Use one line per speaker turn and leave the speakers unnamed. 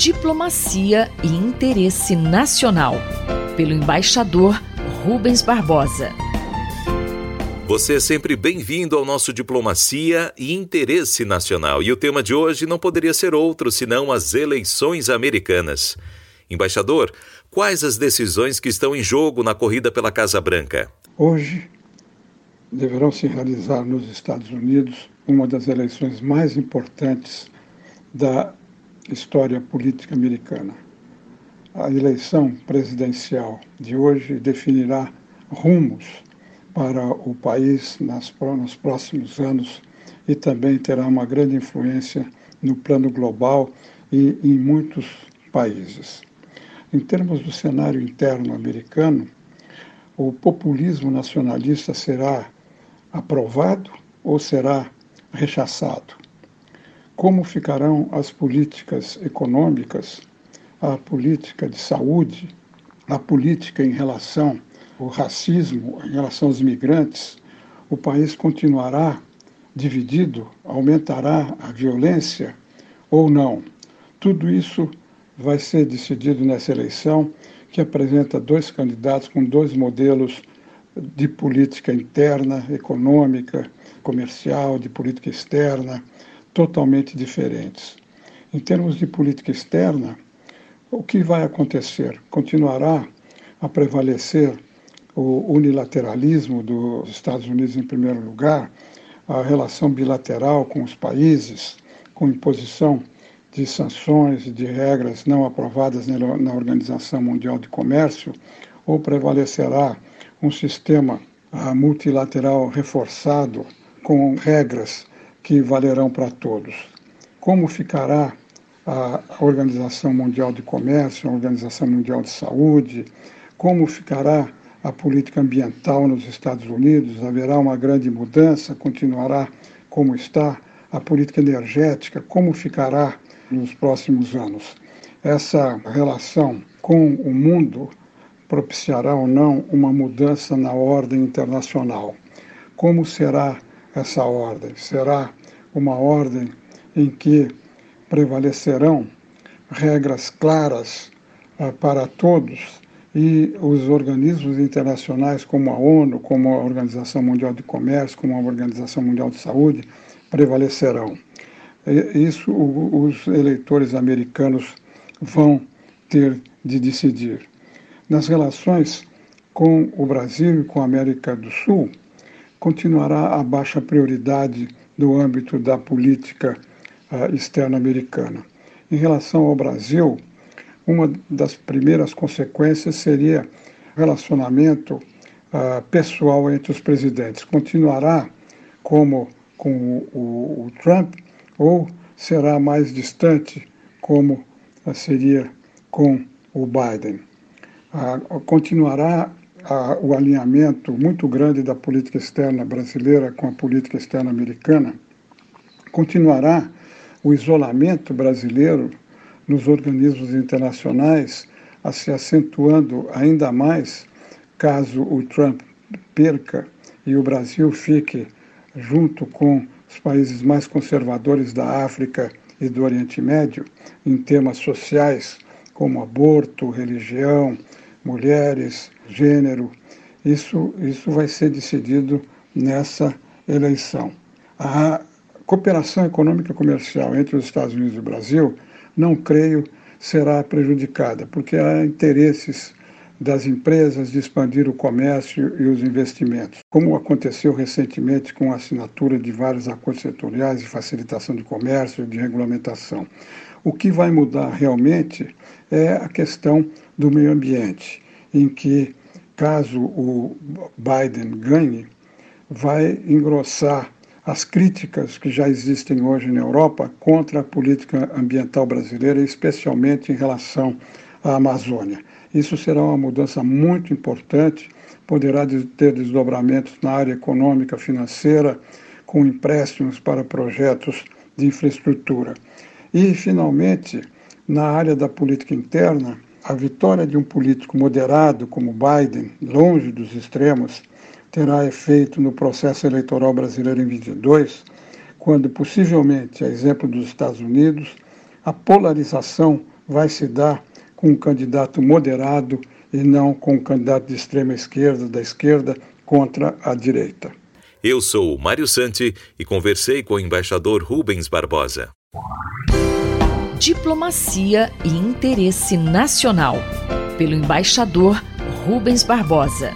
Diplomacia e Interesse Nacional, pelo embaixador Rubens Barbosa.
Você é sempre bem-vindo ao nosso Diplomacia e Interesse Nacional. E o tema de hoje não poderia ser outro senão as eleições americanas. Embaixador, quais as decisões que estão em jogo na corrida pela Casa Branca?
Hoje deverão se realizar nos Estados Unidos uma das eleições mais importantes da história política americana. A eleição presidencial de hoje definirá rumos para o país nas, nos próximos anos e também terá uma grande influência no plano global e em muitos países. Em termos do cenário interno americano, o populismo nacionalista será aprovado ou será rechaçado? Como ficarão as políticas econômicas, a política de saúde, a política em relação ao racismo, em relação aos imigrantes? O país continuará dividido? Aumentará a violência ou não? Tudo isso vai ser decidido nessa eleição, que apresenta dois candidatos com dois modelos de política interna, econômica, comercial, de política externa, totalmente diferentes. Em termos de política externa, o que vai acontecer? Continuará a prevalecer o unilateralismo dos Estados Unidos em primeiro lugar, a relação bilateral com os países, com imposição de sanções e de regras não aprovadas na Organização Mundial de Comércio, ou prevalecerá um sistema uh, multilateral reforçado com regras que valerão para todos. Como ficará a Organização Mundial de Comércio, a Organização Mundial de Saúde? Como ficará a política ambiental nos Estados Unidos? Haverá uma grande mudança? Continuará como está? A política energética, como ficará nos próximos anos? Essa relação com o mundo propiciará ou não uma mudança na ordem internacional. Como será essa ordem? Será uma ordem em que prevalecerão regras claras uh, para todos e os organismos internacionais como a ONU, como a Organização Mundial de Comércio, como a Organização Mundial de Saúde prevalecerão. Isso os eleitores americanos vão ter de decidir. Nas relações com o Brasil e com a América do Sul, continuará a baixa prioridade do âmbito da política uh, externa americana. Em relação ao Brasil, uma das primeiras consequências seria relacionamento uh, pessoal entre os presidentes. Continuará como com o, o Trump ou será mais distante como uh, seria com o Biden? continuará o alinhamento muito grande da política externa brasileira com a política externa americana, continuará o isolamento brasileiro nos organismos internacionais a se acentuando ainda mais caso o Trump perca e o Brasil fique junto com os países mais conservadores da África e do Oriente Médio em temas sociais como aborto, religião, mulheres, gênero. Isso, isso vai ser decidido nessa eleição. A cooperação econômica e comercial entre os Estados Unidos e o Brasil, não creio será prejudicada, porque há interesses das empresas de expandir o comércio e os investimentos, como aconteceu recentemente com a assinatura de vários acordos setoriais de facilitação de comércio e de regulamentação. O que vai mudar realmente é a questão do meio ambiente, em que, caso o Biden ganhe, vai engrossar as críticas que já existem hoje na Europa contra a política ambiental brasileira, especialmente em relação à Amazônia. Isso será uma mudança muito importante, poderá ter desdobramentos na área econômica, financeira, com empréstimos para projetos de infraestrutura. E, finalmente, na área da política interna, a vitória de um político moderado como Biden, longe dos extremos, terá efeito no processo eleitoral brasileiro em 22, quando possivelmente, a exemplo dos Estados Unidos, a polarização vai se dar com um candidato moderado e não com um candidato de extrema esquerda, da esquerda, contra a direita.
Eu sou o Mário Santi e conversei com o embaixador Rubens Barbosa.
Diplomacia e interesse nacional, pelo embaixador Rubens Barbosa.